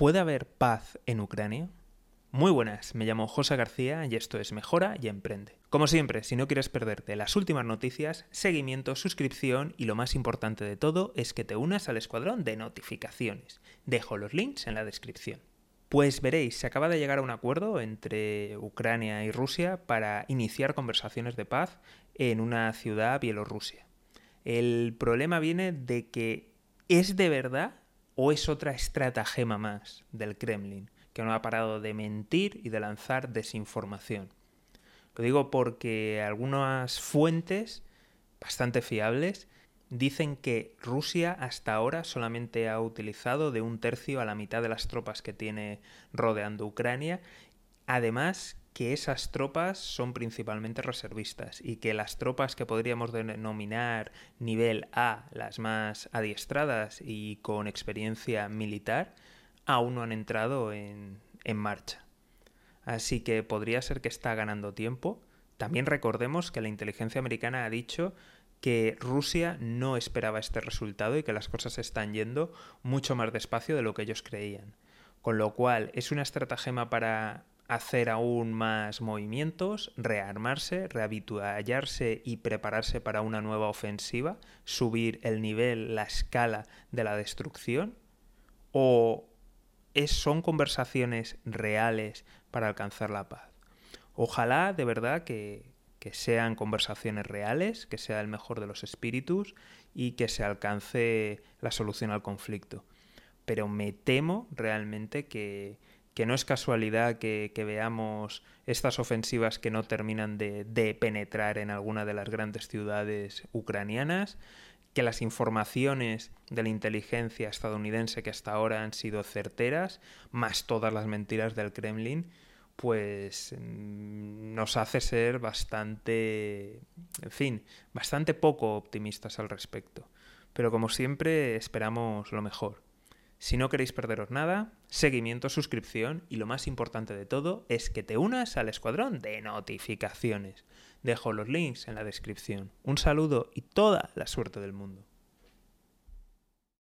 ¿Puede haber paz en Ucrania? Muy buenas, me llamo José García y esto es Mejora y Emprende. Como siempre, si no quieres perderte las últimas noticias, seguimiento, suscripción y lo más importante de todo es que te unas al escuadrón de notificaciones. Dejo los links en la descripción. Pues veréis, se acaba de llegar a un acuerdo entre Ucrania y Rusia para iniciar conversaciones de paz en una ciudad bielorrusia. El problema viene de que es de verdad o es otra estratagema más del Kremlin, que no ha parado de mentir y de lanzar desinformación. Lo digo porque algunas fuentes bastante fiables dicen que Rusia hasta ahora solamente ha utilizado de un tercio a la mitad de las tropas que tiene rodeando Ucrania. Además, que esas tropas son principalmente reservistas y que las tropas que podríamos denominar nivel A, las más adiestradas y con experiencia militar, aún no han entrado en, en marcha. Así que podría ser que está ganando tiempo. También recordemos que la inteligencia americana ha dicho que Rusia no esperaba este resultado y que las cosas están yendo mucho más despacio de lo que ellos creían. Con lo cual es una estratagema para hacer aún más movimientos, rearmarse, rehabituallarse y prepararse para una nueva ofensiva, subir el nivel, la escala de la destrucción? ¿O es, son conversaciones reales para alcanzar la paz? Ojalá de verdad que, que sean conversaciones reales, que sea el mejor de los espíritus y que se alcance la solución al conflicto. Pero me temo realmente que, que no es casualidad que, veamos estas ofensivas que no terminan de, penetrar en alguna de las grandes ciudades ucranianas, que las informaciones de la inteligencia estadounidense que hasta ahora han sido certeras, más todas las mentiras del Kremlin, pues mm, nos hace ser bastante, en fin, bastante poco optimistas al respecto. Pero como siempre esperamos lo mejor. Si no queréis perderos nada, seguimiento, suscripción y lo más importante de todo es que te unas al escuadrón de notificaciones. Dejo los links en la descripción. Un saludo y toda la suerte del mundo.